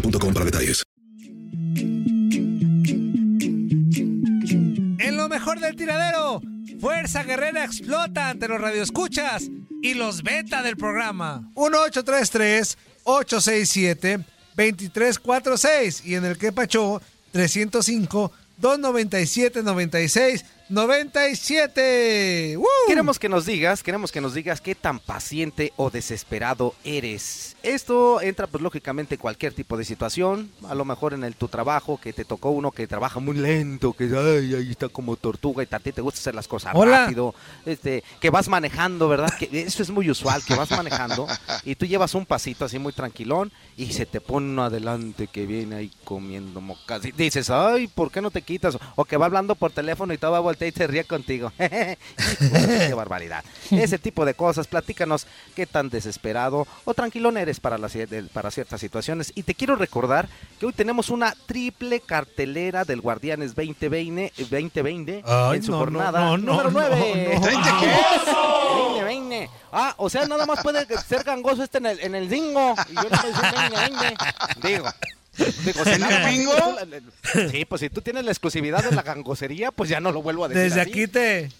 para detalles. En lo mejor del tiradero, Fuerza Guerrera explota ante los radioescuchas y los beta del programa. 1833-867-2346 y en el que pachó 305-297-96. 97. ¡Woo! Queremos que nos digas, queremos que nos digas qué tan paciente o desesperado eres. Esto entra pues lógicamente en cualquier tipo de situación, a lo mejor en el tu trabajo que te tocó uno que trabaja muy lento, que ay, ahí está como tortuga y a ti te gusta hacer las cosas Hola. rápido, este, que vas manejando, ¿verdad? Que eso es muy usual, que vas manejando y tú llevas un pasito así muy tranquilón y se te pone uno adelante que viene ahí comiendo mocas y dices, "Ay, ¿por qué no te quitas?" o que va hablando por teléfono y todo va a voltear y se ríe contigo. qué barbaridad. Ese tipo de cosas, platícanos qué tan desesperado o tranquilón eres para, las, para ciertas situaciones. Y te quiero recordar que hoy tenemos una triple cartelera del Guardianes 2020, 2020 Ay, en su no, jornada no, no, número no, 9. no. ¿30 qué? 2020. Ah, o sea, nada más puede ser gangoso este en el, en el dingo. Y yo le estoy diciendo 2020. Digo. Digo, si ¿En nada el más bingo? tú- Sí, pues si tú tienes la exclusividad de la gangosería, pues ya no lo vuelvo a decir. Desde así. aquí te.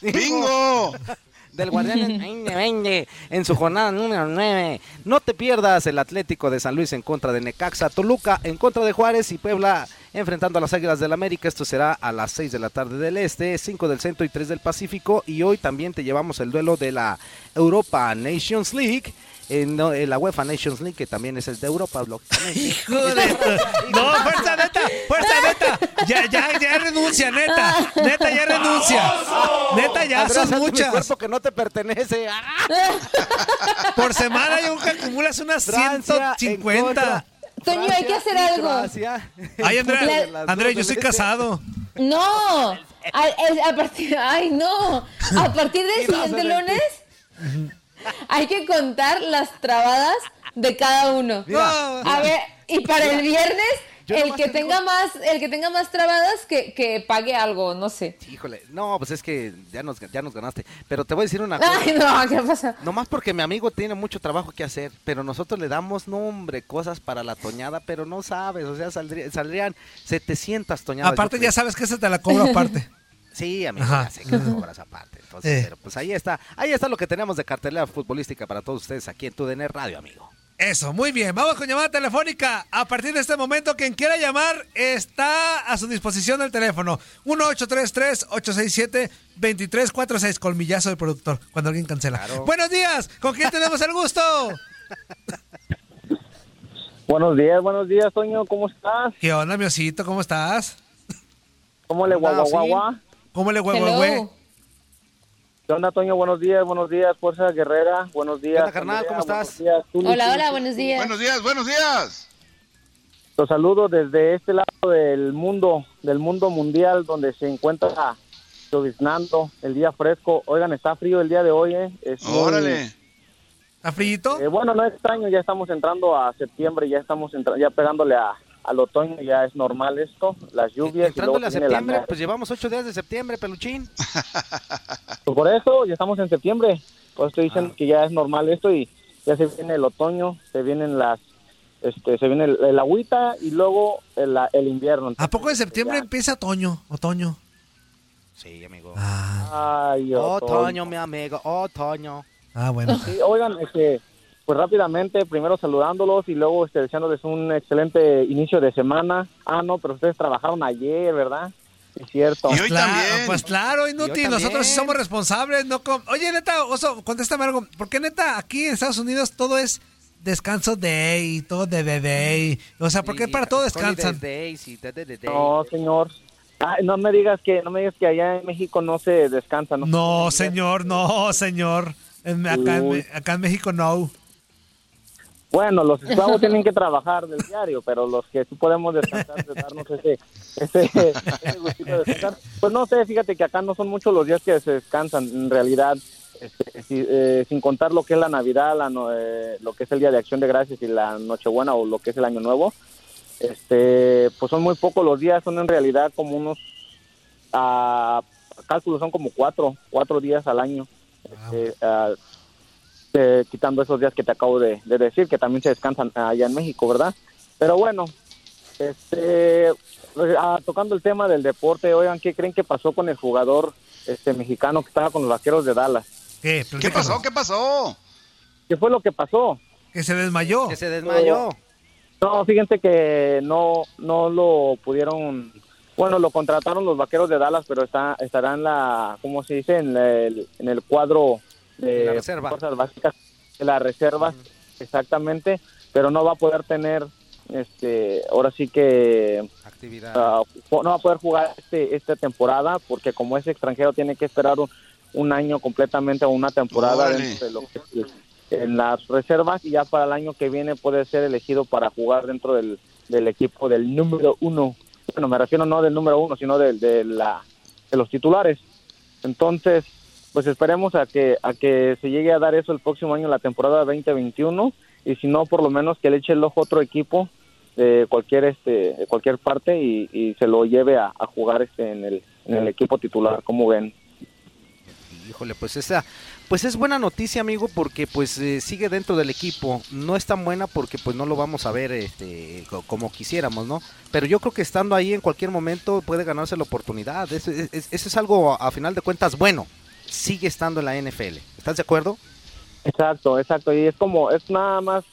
¡Bingo! Del Guardianes 2020 en su jornada número 9. No te pierdas el Atlético de San Luis en contra de Necaxa, Toluca en contra de Juárez y Puebla enfrentando a las Águilas del América. Esto será a las 6 de la tarde del Este, 5 del Centro y 3 del Pacífico. Y hoy también te llevamos el duelo de la Europa Nations League. En, la UEFA Nations League, que también es el de Europa. Hijo de... No, fuerza neta, fuerza neta. Ya, ya, ya renuncia, neta. Neta, ya renuncia. Neta, ya Andrea, son muchas. cuerpo que no te pertenece. ¡Ah! Por semana yo que acumulas unas Francia en 150. contra- Toño, hay que hacer algo. Ay, Andrea, Andrea, yo soy casado. No. A, partir, ay, no. A partir del siguiente lunes hay que contar las trabadas de cada uno. Mira, a ver, y para el viernes Yo el que tenga más, el que tenga más trabadas que, que pague algo, no sé. Híjole, no, pues es que ya nos, ya nos ganaste. Pero te voy a decir una cosa. Ay, no, ¿qué pasa? Nomás porque mi amigo tiene mucho trabajo que hacer, pero nosotros le damos, no hombre, cosas para la toñada, pero no sabes, o sea, saldría- saldrían 700 toñadas. Aparte, ya sabes que ese te la cobro aparte. Sí, amigo, ya sé que cobras aparte. Entonces, Eh. pero pues ahí está, ahí está lo que tenemos de cartelera futbolística para todos ustedes aquí en TUDN Radio, amigo. Eso, muy bien. Vamos con llamada telefónica. A partir de este momento, quien quiera llamar está a su disposición el teléfono. 1-833-867-2346. Colmillazo del productor, cuando alguien cancela. Claro. Buenos días. ¿Con quién tenemos el gusto? Buenos días, buenos días, Toño, ¿cómo estás? ¿Qué onda, mi osito? ¿Cómo estás? ¿Cómo le guagua guagua? ¿Cómo le guagua güey? ¿Qué onda, Toño? Buenos días, buenos días, Fuerza Guerrera, buenos días. onda, carnal? ¿Cómo estás? buenos días, Zuli, Hola, hola, buenos días. Buenos días, buenos días. Los saludo desde este lado del mundo, del mundo mundial, donde se encuentra lloviznando el día fresco. Oigan, está frío el día de hoy, ¿eh? Es muy- Órale. ¿Está frito? Eh, bueno, no es extraño, ya estamos entrando a septiembre, ya estamos entra- ya pegándole a, al otoño, ya es normal esto, las lluvias. y luego Entrándole a la septiembre, pues llevamos ocho días de septiembre, peluchín. Pues por eso ya estamos en septiembre. Pues estoy Ah. diciendo que ya es normal esto y ya se viene el otoño, se vienen las, este, se viene el, el agüita y luego el, el invierno. ¿A poco en septiembre empieza otoño? Otoño. Sí, amigo. Ay, Otoño, mi amigo, otoño. Ah, bueno. Sí, oigan, este, pues rápidamente, primero saludándolos y luego este, deseándoles un excelente inicio de semana. Ah, no, pero ustedes trabajaron ayer, ¿verdad? Es cierto. Claro, pues claro, inútil. Y hoy Nosotros sí también. somos responsables. No com- Oye, neta, Oso, contéstame algo. ¿Por qué, neta, aquí en Estados Unidos todo es descanso day y todo de day? O sea, ¿por qué para todo descansan? No, señor. Ay, no me digas que no me digas que allá en México no se descansa, ¿no? No, señor, no, señor. En- acá, en, acá en México no. Bueno, los esclavos tienen que trabajar del diario, pero los que sí podemos descansar, de darnos ese, ese, ese gustito de descansar. Pues no sé, fíjate que acá no son muchos los días que se descansan, en realidad, este, si- eh, sin contar lo que es la Navidad, la no- eh, lo que es el Día de Acción de Gracias y la Nochebuena o lo que es el Año Nuevo, este, pues son muy pocos los días, son en realidad como unos, a cálculos son como cuatro, cuatro días al año. Este, ah, eh, quitando esos días que te acabo de, de decir, que también se descansan allá en México, ¿verdad? Pero bueno, este, tocando el tema del deporte, oigan, ¿qué creen que pasó con el jugador este mexicano que estaba con los vaqueros de Dallas? ¿Qué? ¿Qué pasó? ¿Qué pasó? ¿Qué fue lo que pasó? Que se desmayó. Que se desmayó. No, fíjense que no, no lo pudieron, bueno, lo contrataron los vaqueros de Dallas, pero está, estará en la, ¿cómo se dice? En el, en el cuadro de La reserva. fuerzas básicas de la reserva, exactamente, pero no va a poder tener, este, ahora sí que Actividad. ah, no va a poder jugar este, esta temporada porque como es extranjero tiene que esperar un, un año completamente o una temporada Órale. dentro de lo que es en las reservas y ya para el año que viene puede ser elegido para jugar dentro del, del equipo del número uno. Bueno, me refiero no del número uno, sino de, de la, de los titulares. Entonces, pues esperemos a que, a que se llegue a dar eso el próximo año, la temporada 2021, y si no, por lo menos que le eche el ojo a otro equipo de cualquier este de cualquier parte y, y se lo lleve a, a jugar este en el, en el equipo titular, como ven. Híjole, pues esa, pues es buena noticia, amigo, porque pues eh, sigue dentro del equipo. No es tan buena porque pues no lo vamos a ver este co- como quisiéramos, ¿no? Pero yo creo que estando ahí en cualquier momento puede ganarse la oportunidad. Eso es, es- eso es algo a final de cuentas bueno. Sigue estando en la NFL. ¿Estás de acuerdo? Exacto, exacto. Y es como, es nada más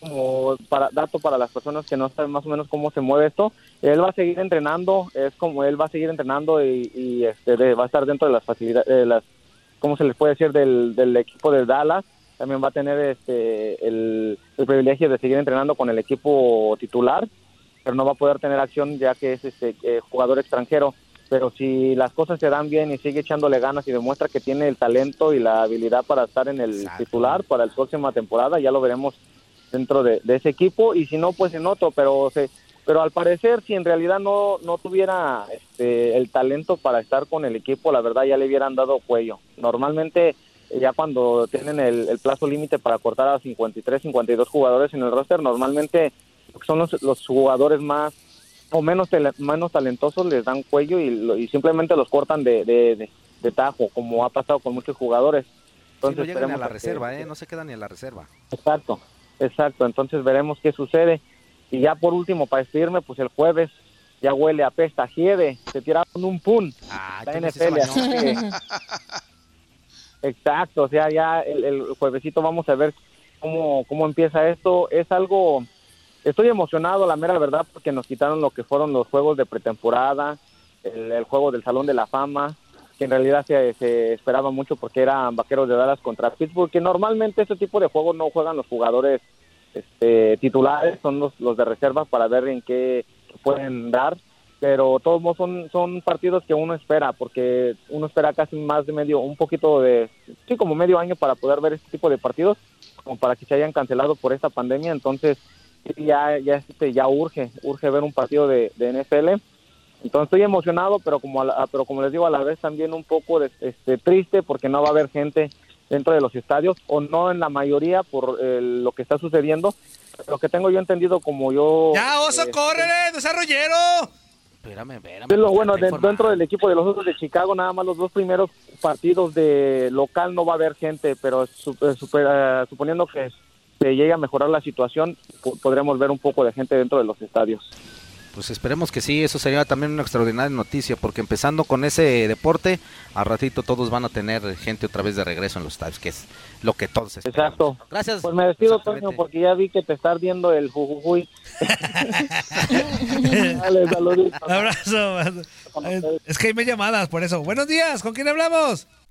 como para dato para las personas que no saben más o menos cómo se mueve esto. Él va a seguir entrenando, es como él va a seguir entrenando y, y, este, de- va a estar dentro de las facilidades, de las, ¿cómo se les puede decir? Del, del equipo de Dallas. También va a tener este, el, privilegio de seguir entrenando con el equipo titular, pero no va a poder tener acción ya que es este eh, jugador extranjero. Pero si las cosas se dan bien y sigue echándole ganas y demuestra que tiene el talento y la habilidad para estar en el titular para la próxima temporada, ya lo veremos dentro de, de ese equipo y si no pues en otro pero se pero al parecer si en realidad no no tuviera este, el talento para estar con el equipo la verdad ya le hubieran dado cuello. Normalmente ya cuando tienen el, el plazo límite para cortar a 53 52 jugadores en el roster normalmente son los, los jugadores más o menos menos talentosos les dan cuello y, lo- y simplemente los cortan de, de, de- de tajo como ha pasado con muchos jugadores Sí, entonces no llegan a la que- reserva, ¿eh? No se quedan ni a la reserva. Exacto, exacto. Entonces veremos qué sucede. Y ya por último, para despedirme, pues el jueves ya huele a pesta, hiede, se tiraron un pun. la tú no se NFL, así bañó. que- Exacto, o sea, ya el, el juevesito vamos a ver cómo, cómo empieza esto. Es algo, estoy emocionado, la mera verdad, porque nos quitaron lo que fueron los juegos de pretemporada, el, juego del Salón de la Fama, que en realidad se, se esperaba mucho porque eran vaqueros de Dallas contra Pittsburgh, que normalmente ese tipo de juegos no juegan los jugadores este, titulares, son los, los de reserva para ver en qué pueden dar. Pero todos modos son, son partidos que uno espera, porque uno espera casi más de medio, un poquito de, sí, como medio año para poder ver este tipo de partidos, como para que se hayan cancelado por esta pandemia. Entonces, ya, ya, este, ya urge, urge ver un partido de, de NFL. Entonces estoy emocionado, pero como a la- pero como les digo a la vez también un poco de- este, triste porque no va a haber gente dentro de los estadios o no en la mayoría por eh, lo que está sucediendo. Lo que tengo yo entendido como yo Ya, oso, eh, córrele, desarrollero. Espérame, espérame. es lo bueno está de- dentro del equipo de los Osos de Chicago nada más los dos primeros partidos de local no va a haber gente, pero eh, super- eh, suponiendo que se llegue a mejorar la situación po- podremos ver un poco de gente dentro de los estadios. Pues esperemos que sí, eso sería también una extraordinaria noticia, porque empezando con ese deporte, a ratito todos van a tener gente otra vez de regreso en los stadios, que es lo que todos esperamos. Exacto. Gracias. Pues me despido. Toño, porque ya vi que te está ardiendo el jujujuy. Dale, saluditos. Abrazo. Es que hay más llamadas, por eso. Buenos días, ¿con quién hablamos?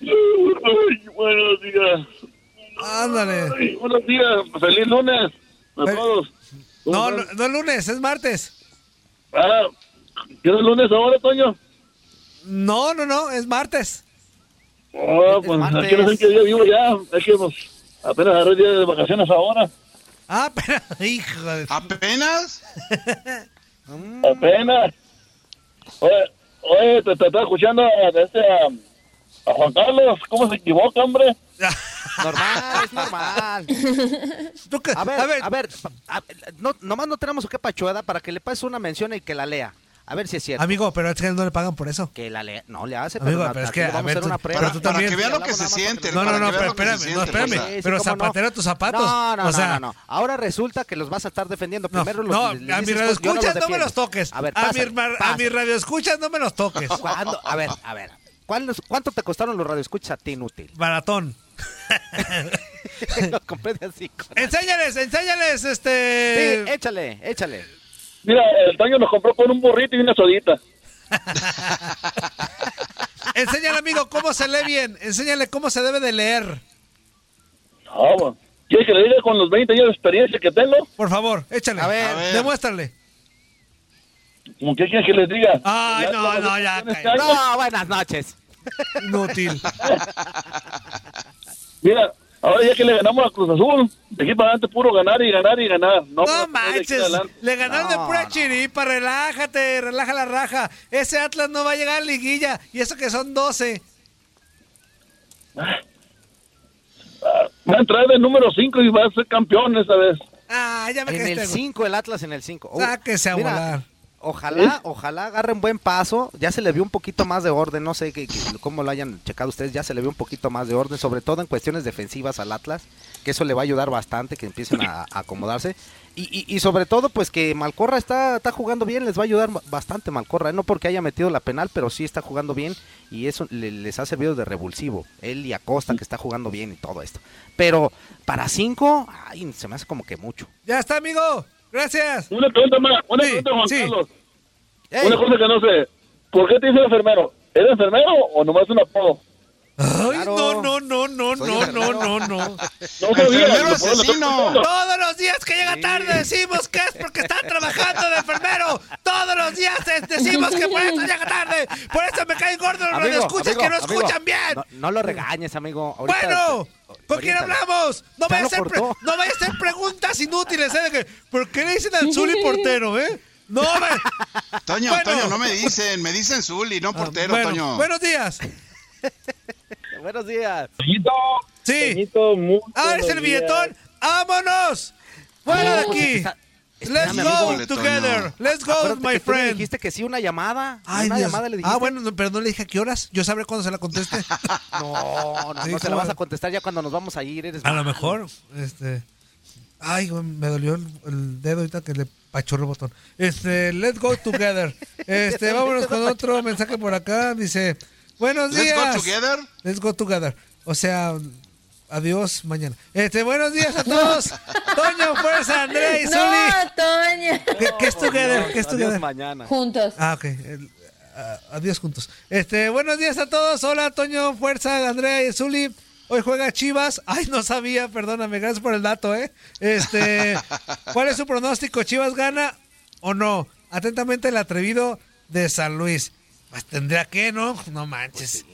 Ay, buenos días. Ándale. Ay, buenos días. Feliz lunes a Fe- todos. ¿Cómo No, no, no es lunes, es martes. Ah, ¿qué es el lunes ahora, Toño? No, no, no, es martes. Oh, pues martes. aquí no sé qué día vivo ya. Es que pues, apenas agarré día de vacaciones ahora. Ah, pero, hijo de... ¿Apenas? Apenas. Oye, oye te, te estaba escuchando a, de este, a, a Juan Carlos. ¿Cómo se equivoca, hombre? Normal, es normal. ¿Tú qué? A ver, A ver, a ver, a- no, nomás no tenemos que pachueda para que le pases una mención y que la lea. A ver si es cierto. amigo, pero es que no le pagan por eso. Que la lea. No, le hace, Amigo, pero, pero es que, a ver, hacer tú- una prueba. pero tú para también. que vean lo que se siente. No, no, no, pero espérame, no, espérame. Sí, sí, Pero cómo no. zapatero tus zapatos. No, no, o sea, no, no, no. Ahora resulta que los vas a estar defendiendo. No, Primero los no, les- les a cosas, yo radioescuchas no, me los toques. A ver, a, pásale, mi, mar- a pásale. mis radioescuchas no me los toques. ¿Cuándo? A ver, a ver. ¿Cuál- ¿Cuánto te costaron los radioescuchas a ti inútil? Maratón. Lo compré de así. Enséñales, enséñales, Sí, este... échale, échale. Mira, el Toño nos compró con un burrito y una sodita. Enséñale, amigo, cómo se lee bien. Enséñale cómo se debe de leer. Bueno. ¿Quieres que le diga con los 20 años de experiencia que tengo? Por favor, échale. A ver. A ver. Demuéstrale. ¿Cómo que quieres que les diga? Ay, Ya- no, ya- no, ya, este No, buenas noches. Inútil. Mira, ahora ya que le ganamos a Cruz Azul, de aquí para adelante puro ganar y ganar y ganar. No, No de manches, le ganaron de No, pura no. chiripa, relájate, relaja la raja. Ese Atlas no va a llegar a liguilla y eso que son 12. Va a entrar de número 5 y va a ser campeón esta vez. Ah, ya me En el 5, el Atlas en el 5. Sáquese a volar. Ojalá, ojalá agarren buen paso. Ya se le vio un poquito más de orden. No sé que, cómo lo hayan checado ustedes. Ya se le vio un poquito más de orden, sobre todo en cuestiones defensivas al Atlas. Que eso le va a ayudar bastante, que empiecen a, acomodarse. Y, y- sobre todo, pues que Malcorra está, está jugando bien. Les va a ayudar bastante Malcorra. ¿eh? No porque haya metido la penal, pero sí está jugando bien. Y eso le- les ha servido de revulsivo. Él y Acosta, que está jugando bien y todo esto. Pero para 5, ay, se me hace como que mucho. Ya está, amigo. Gracias. Una pregunta más, una Sí, pregunta Juan sí. Carlos. Ey. Una cosa que no sé. ¿Por qué te dice enfermero? ¿Eres enfermero o nomás un apodo? Ay, Claro. no, no, no, no, Soy no, no, no, no. No sabía. Enfermero asesino. Todos los días que llega tarde decimos que es porque está trabajando de enfermero. Todos los días decimos que por eso llega tarde. Por eso me caen gordos los radioescuchas que no amigo, escuchan bien. No, no lo regañes, amigo. Ahorita- Bueno, ¿con quién hablamos? No Ya vaya, a ser pre- cortó. no vaya a hacer preguntas inútiles, ¿eh? De que, ¿Por qué le dicen al Zuli portero, eh? No, me... Toño, Bueno. Toño, no me dicen, me dicen Zuli, no portero, bueno, Toño. Buenos días. Buenos días. Toñito, Sí. Toñito, muy Ah, eres el días. billetón. ¡Vámonos! ¡Fuera de aquí! Let's go together. Let's go, Acuérdate my que tú le friend. dijiste que sí, una llamada. Ay, una Dios. llamada le dijiste. Ah, bueno, no, pero no le dije a qué horas. Yo sabré cuándo se la conteste. No, no, Sí, no se la vas a contestar ya cuando nos vamos a ir. Eres A lo malo. mejor, este... Ay, güey, me dolió el, el dedo ahorita que le pachorró el botón. Este, let's go together. Este, vámonos con otro mensaje por acá. Dice, buenos Let's días. go together. Let's go together. O sea, adiós mañana. Este, buenos días a todos. Toño, fuerza, Andrea y Zuli. No, Toño. ¿Qué, qué es together? ¿Qué es Adiós mañana. Juntos. Ah, ok. El- ah, adiós juntos. Este, buenos días a todos. Hola, Toño, Fuerza, Andrea y Zuli. Hoy juega Chivas. Ay, no sabía, perdóname, gracias por el dato, ¿eh? Este, ¿cuál es su pronóstico? ¿Chivas gana o no? Atentamente el atrevido de San Luis. Pues tendría que, ¿no? No manches.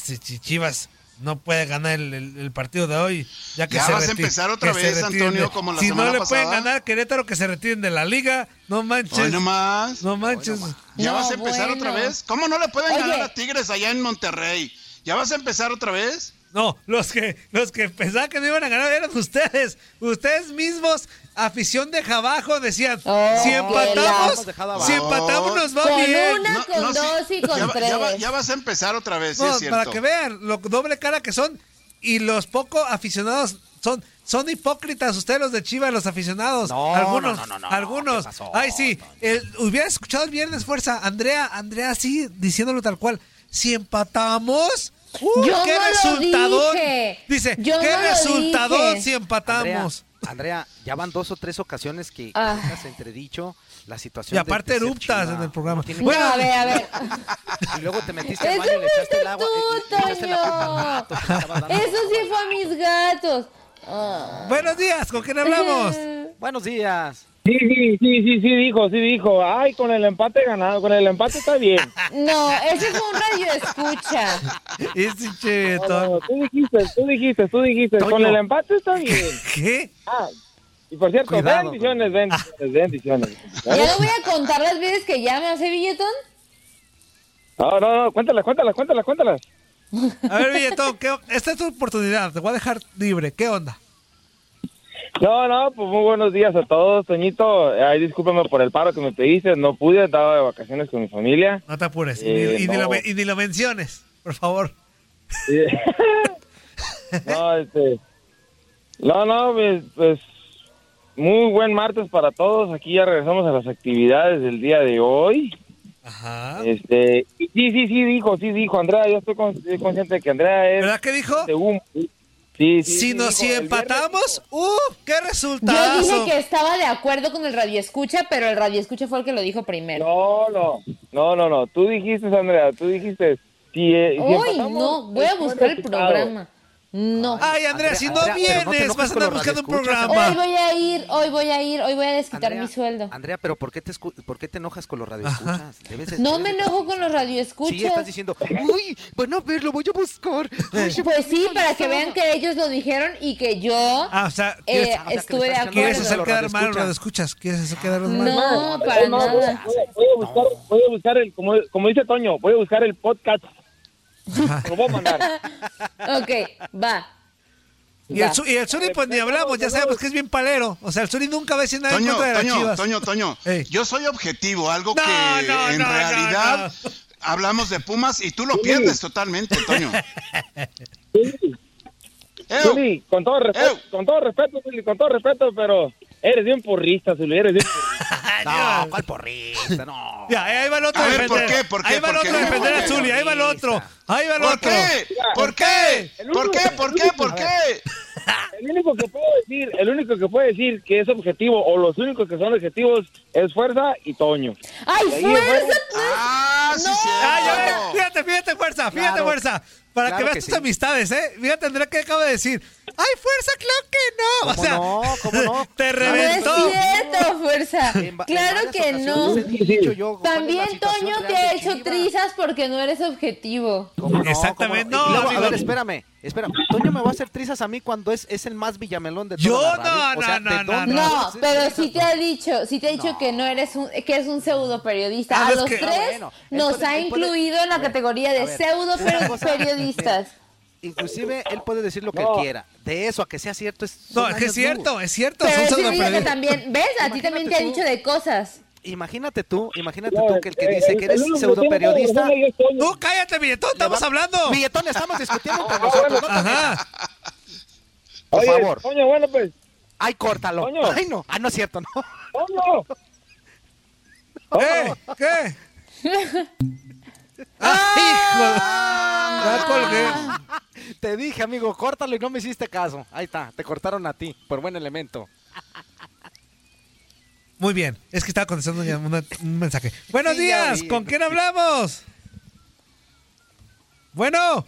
Si Chivas no puede ganar el, el- el partido de hoy, ya que Ya se vas a empezar otra vez, Antonio, de- como la Si no semana le pasada. pueden ganar Querétaro, que se retiren de la liga. No manches. Hoy nomás. No manches. ¿Ya No, vas a empezar bueno. otra vez? ¿Cómo no le pueden Oye. ganar a Tigres allá en Monterrey? ¿Ya vas a empezar otra vez? No, los que, los que pensaban que no iban a ganar eran ustedes. Ustedes mismos, afición de Jabajo, decían, Oh, si empatamos, abajo. si empatamos nos va Con bien. una, con dos y con ya, tres. ya va- ya vas a empezar otra vez, sí No, es cierto. para que vean lo doble cara que son y los poco aficionados son son hipócritas ustedes los de Chivas, los aficionados. No, algunos, no, no, no, no, algunos. ¿qué pasó, Ay, sí, el, hubiera escuchado el viernes fuerza, Andrea, Andrea sí diciéndolo tal cual. Si empatamos, ¡uh, Yo qué no lo resultadón. dije. Dice, Yo qué no dije. si empatamos. Andrea, Andrea, ya van dos o tres ocasiones que Ah. has entredicho la situación. Y aparte eruptas en el programa. Bueno. No, a ver, a ver. Y luego te metiste al Eso baño y le echaste fuiste el agua. tú, eh, le la gato. Eso sí fue a mis gatos. Ah. Buenos días, ¿con quién hablamos? Buenos días. Sí, sí, sí, sí, sí dijo, sí dijo. Ay, con el empate ganado, con el empate está bien. No, ese fue un radio escucha. Ese No, chetón. no, tú dijiste, tú dijiste, tú dijiste, Toño. con el empate está bien. ¿Qué? Ah, y por cierto, Cuidado, bendiciones, bendiciones, bendiciones. ¿Ya le voy a contar las veces que ya me hace billetón? No, no, no, cuéntalas, cuéntalas, cuéntalas, cuéntalas. A ver, Billetón, ¿qué- esta es tu oportunidad, te voy a dejar libre. ¿Qué onda? No, no, pues muy buenos días a todos, Toñito. Ay, discúlpame por el paro que me pediste, no pude, estaba de vacaciones con mi familia. No te apures. y, Eh, ni, y ni no. lo, me- y ni lo menciones, por favor. Sí. no, este. No, no, pues, pues, muy buen martes para todos. Aquí ya regresamos a las actividades del día de hoy. Ajá. Este, sí, sí, sí dijo, sí dijo Andrea, yo estoy, con- estoy consciente de que Andrea es ¿Verdad que dijo? humo. Sí, sí, Si, sí, nos, si empatamos, ¡uh! ¡Qué Yo resultado! dije que estaba de acuerdo con el radio escucha, pero el radio escucha fue el que lo dijo primero. No, no, no, no, no. Tú dijiste, Andrea, tú dijiste. Si, eh, si Uy, empatamos, no, voy a buscar el programa. No. Ay, Andrea, Andrea, si no Andrea, pero no te vienes, enojes vas a andar buscando un radioescuchas, Hoy programa. voy a ir, hoy voy a ir, hoy voy a desquitar Andrea, mi sueldo. Andrea, pero ¿por qué te, escu- por qué te enojas con los radioescuchas? Debes No debes me enojo con los Sí, radioescuchas. estás diciendo, uy, van a ver, lo voy a buscar. Pues sí, para que vean que ellos lo dijeron y que yo Ah, o sea, eh, ¿quieres, o sea, que le estuve de echando quieres acuerdo. hacer los quedar mal a los radioescuchas. ¿Quieres hacer quedar mal? No, Es para nada. voy- voy a buscar, voy a buscar el, como, como dice Toño, voy a buscar el podcast. Lo voy a mandar. Ok, va. Y el, y el Zuri, pues ni hablamos, ya sabemos que es bien palero. O sea, el Zuri nunca va a decir nada en Toño, contra de las Toño, chivas. Toño, Toño. Ey. Yo soy objetivo, algo No, que no, en no, realidad no. hablamos de Pumas y tú lo pierdes totalmente, Toño. Sí, Zuli, con todo respeto, con todo respeto, Zuli, con todo respeto, pero eres bien porrista, Zuli, eres bien porrista. No, ¿cuál porrista? No. Ya, ahí va el otro A a ver, defender. ¿por qué? ¿Por qué? Ahí va el ¿Por otro a defender ¿Por a? Zuli, ahí va el otro. Ahí va el ¿Por otro. qué? ¿Por qué? ¿Por qué? ¿Por qué? ¿Por qué? El único que puedo decir, el único que puede decir que es objetivo, o los únicos que son objetivos, es Fuerza y Toño. ¡Ay, fuerza! Ah, sí, No. Ay, a ver, cierto. fíjate, fíjate, fuerza, fíjate, Claro. fuerza. Para Claro que veas que tus sí. amistades, ¿eh? Fíjate, Andrea, que acaba de decir. ¡Ay, fuerza, claro que no! O ¿Cómo sea, no? ¿Cómo no? te Claro. No es reventó. cierto, fuerza. En va- en Claro que no. ocasiones he dicho yo, ¿cuál es la También Toño te ha hecho trizas porque no eres objetivo. ¿Cómo no? Exactamente, ¿Cómo no, luego, amigo. a ver, espérame, espérame. Toño me va a hacer trizas a mí cuando es, es el más villamelón de Yo toda la radio. no, O sea, no, ¿de no, No, hacer pero sí te ha dicho, sí te ha dicho que no eres un, que es un pseudo periodista. Ah, A es los que- tres bueno. Nos puede- ha él puede- incluido en la categoría de ver, pseudo periodistas. Inclusive él puede decir lo que No. él quiera. De eso a que sea cierto es No, es que es cierto, es cierto. Pero que periodistas. también, ¿ves? A ti también te ha dicho de cosas. Imagínate tú, imagínate No, tú que el que eh, dice que eres pseudo periodista. Tú cállate, billetón, estamos va- hablando. Billetón, estamos discutiendo entre Ah, nosotros. no. Ajá. Por Oye, favor. Bueno, pues, Ay, córtalo. Ay, no. Ah, no es cierto, no. ¡Toño! ¿Qué? ¿Qué? ¡Ay, hijo! Ya colgué. Te dije, amigo, córtalo y no me hiciste caso. Ahí está, te cortaron a ti, por buen elemento. Muy bien, es que estaba contestando ya una- un mensaje. Buenos Sí, días. ¿con quién hablamos? Bueno,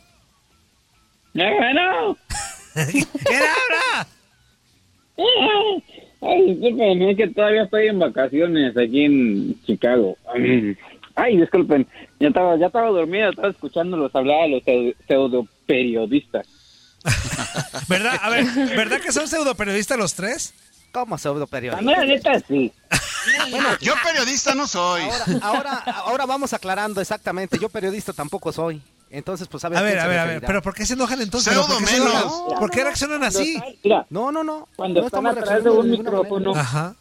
Bueno. ¿quién habla? Ay, disculpen, es que todavía estoy en vacaciones aquí en Chicago. Ay, disculpen, ya estaba, ya estaba dormido, estaba escuchándolos hablar a los pseudo periodistas. ¿Verdad? A ver, ¿verdad que son pseudo periodistas los tres? ¿Cómo pseudo La neta sí. Yo periodista no soy. Ahora, ahora, ahora vamos aclarando exactamente. Yo periodista tampoco soy. Entonces, pues a ver. A ver, a ver, a ver, pero ¿por qué se enojan entonces? ¿Por qué, se menos. enojan? ¿Por qué reaccionan así? Mira, No, no, no. cuando no están atrás de un ninguna micrófono, Ajá.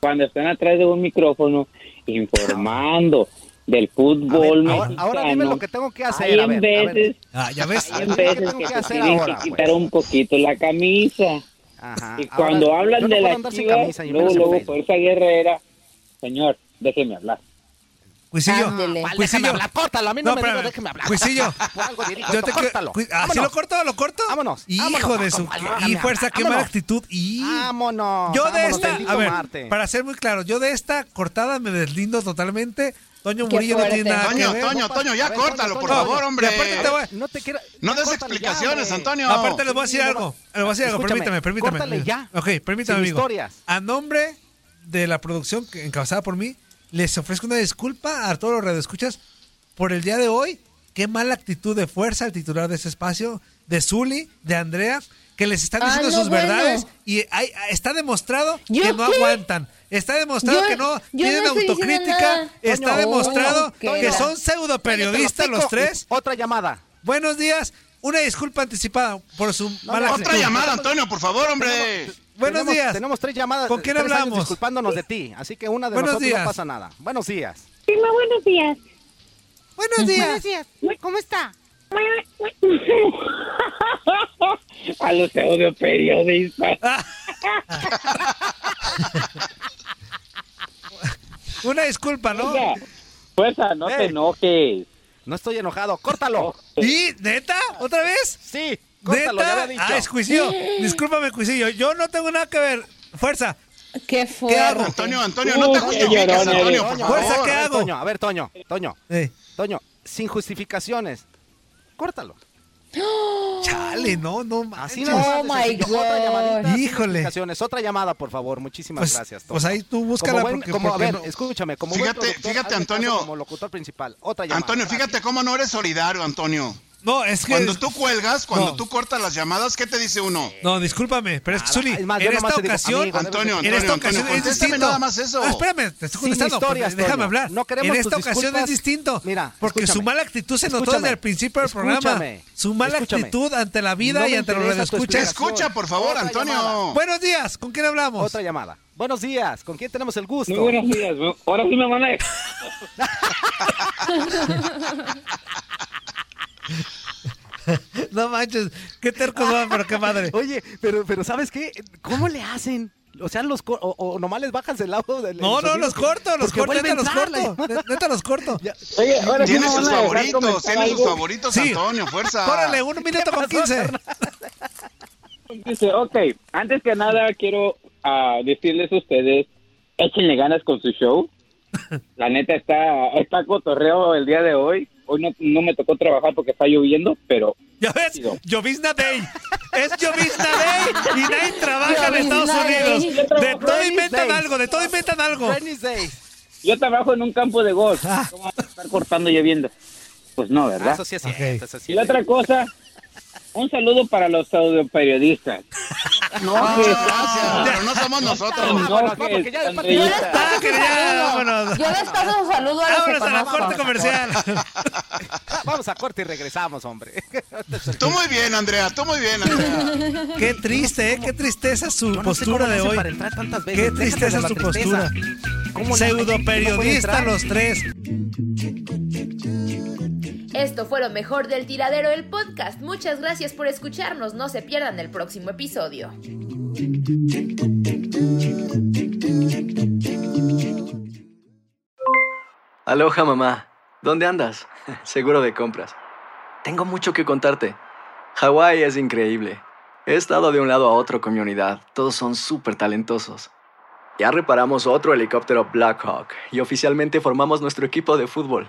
cuando están atrás de un micrófono informando del fútbol A ver, ahora- mexicano, ahora dime lo que tengo que hacer, hay a en ver, a ver. veces, Ah, ya ves. hay en ¿Qué veces que que hacer tienen ahora, que pues? quitar un poquito la camisa. Ajá. Y cuando Ahora, hablan no de la Chivas, camisa, luego, luego. Fuerza Guerrera, señor, déjeme hablar. Cuisillo, Ándele. ¿Cuál? Cuisillo. Déjame hablar, córtalo. A mí no, No, me digas, déjeme hablar. Cuisillo. Yo te córtalo. ¿Así Vámonos. lo corto lo corto? Vámonos, Hijo vámonos, de su... vámonos, Y fuerza, hablar, qué mala vámonos. actitud. Y... Vámonos. Yo de vámonos, esta, a ver, Marte. para ser muy claro, yo de esta cortada me deslindo totalmente. Toño Murillo no tiene nada Toño, que ver. Toño, Toño, ya ver, córtalo, Toño, por Toño, favor, hombre. Y aparte te voy- No te quiero. No des ya, explicaciones. Antonio. Aparte les voy a decir Sí, algo. Les voy a decir algo, permítame, permítame. córtale ya. Ok, permítame, Sin amigo. historias. A nombre de la producción encabezada por mí, les ofrezco una disculpa a todos los radioescuchas por el día de hoy. Qué mala actitud de fuerza el titular de ese espacio, de Zuli, de Andrea, que les están Ah, diciendo no, sus bueno. verdades y hay- está demostrado ¿Yo que no qué? aguantan. Está demostrado Yo- que no tienen no autocrítica. Está demostrado que son pseudo periodistas los tres. Otra llamada. Buenos días. Una disculpa anticipada por su mala Otra actitud. llamada, Antonio, por favor, hombre. Buenos Tenemos- días. Tenemos tres llamadas. ¿Con quién hablamos? disculpándonos de ti. Así que una de Buenos nosotros días. no pasa nada. Buenos días. Prima, buenos días. Buenos días. días. ¿Cómo está? A los pseudo periodistas. Una disculpa, ¿no? Fuerza, fuerza, no te Ey. enojes. No estoy enojado. Córtalo. ¿Y neta? ¿Otra vez? Sí. Córtalo. Ah, es Cuisillo. Discúlpame, Cuisillo. Yo no tengo nada que ver. Fuerza. Qué fuerte. hago? Antonio, Antonio, no te Uy, justifiques, llorón Antonio, eres. por Toño, Fuerza. ¿qué a ver, hago? Toño, a ver, Toño. Toño. Eh, Toño, sin justificaciones. Córtalo. Chale, no, no Así no. Oh my Otra llamadita. God. Híjole. Otra llamada, por favor. Muchísimas Pues- gracias. pues Toño. ahí tú búscala Como buen- porque- como, porque a ver, no- escúchame. Como Fíjate, fíjate, Antonio. Como locutor principal. Otra llamada. Antonio, gracias. fíjate cómo no eres solidario, Antonio. No, es que. Cuando tú cuelgas, cuando No. tú cortas las llamadas, ¿qué te dice uno? No, discúlpame, pero es que Nada, Zuli, es más, en esta digo, ocasión, amigo, Antonio, en esta Antonio, ocasión es distinto. nada más eso. Ah, espérame, te estoy contestando. historias, déjame hablar. No queremos en esta tus ocasión disculpas. es distinto. Mira, porque su mala actitud se notó desde el principio del programa. Escúchame. Su mala Escúchame. actitud ante la vida No y ante los explicación. Escucha, por favor, Otra Antonio. llamada. Buenos días, ¿con quién hablamos? Otra llamada. Buenos días. ¿Con quién tenemos el gusto? Muy buenos días. Ahora sí me van a No manches, qué tercos van, pero qué madre. Oye, pero, pero ¿sabes qué? ¿Cómo le hacen? O sea, los co- o, o nomás les bajas el audio del No, no, los corto, los corto, neta los corto. Neta los corto. Oye, ahora sí Tiene sus favoritos, tiene sus favoritos, Sí. Antonio, fuerza. Córrele, un minuto con quince. Dice, ok, antes que nada quiero ah, decirles a ustedes, échenle ganas con su show. La neta está, está cotorreo el día de hoy. Hoy no, no me tocó trabajar porque está lloviendo, pero Ya ves. Llovizna Day. Es Llovizna Day y nadie trabaja en Estados. Unidos. De todo inventan algo, de todo inventan algo. Yo trabajo en un campo de golf. Ah. ¿Cómo vas a estar cortando y lloviendo? Pues no, Ah, ¿verdad? Eso sí es Ok. cierto, eso sí Y la otra cosa, un saludo para los audio periodistas. No, Muchas que- gracias, pero no somos nosotros. no, vámonos, que- ya Yo les paso Ah, su saludo. vámonos. Yo les paso un saludo a los Vámonos a la corte comercial. Ah, Vamos a corte y regresamos, hombre. Tú muy bien, Andrea, tú muy bien, Andrea. Qué triste, ¿eh? Qué tristeza su no postura de hoy. Qué tristeza su tristeza. postura. ¿Cómo le- Pseudo periodista los tres. Esto fue lo mejor del tiradero del podcast. Muchas gracias por escucharnos. No se pierdan el próximo episodio. Aloha mamá, ¿dónde andas? Seguro de compras. Tengo mucho que contarte. Hawái es increíble. He estado de un lado a otro con mi unidad. Todos son súper talentosos. Ya reparamos otro helicóptero Blackhawk y oficialmente formamos nuestro equipo de fútbol.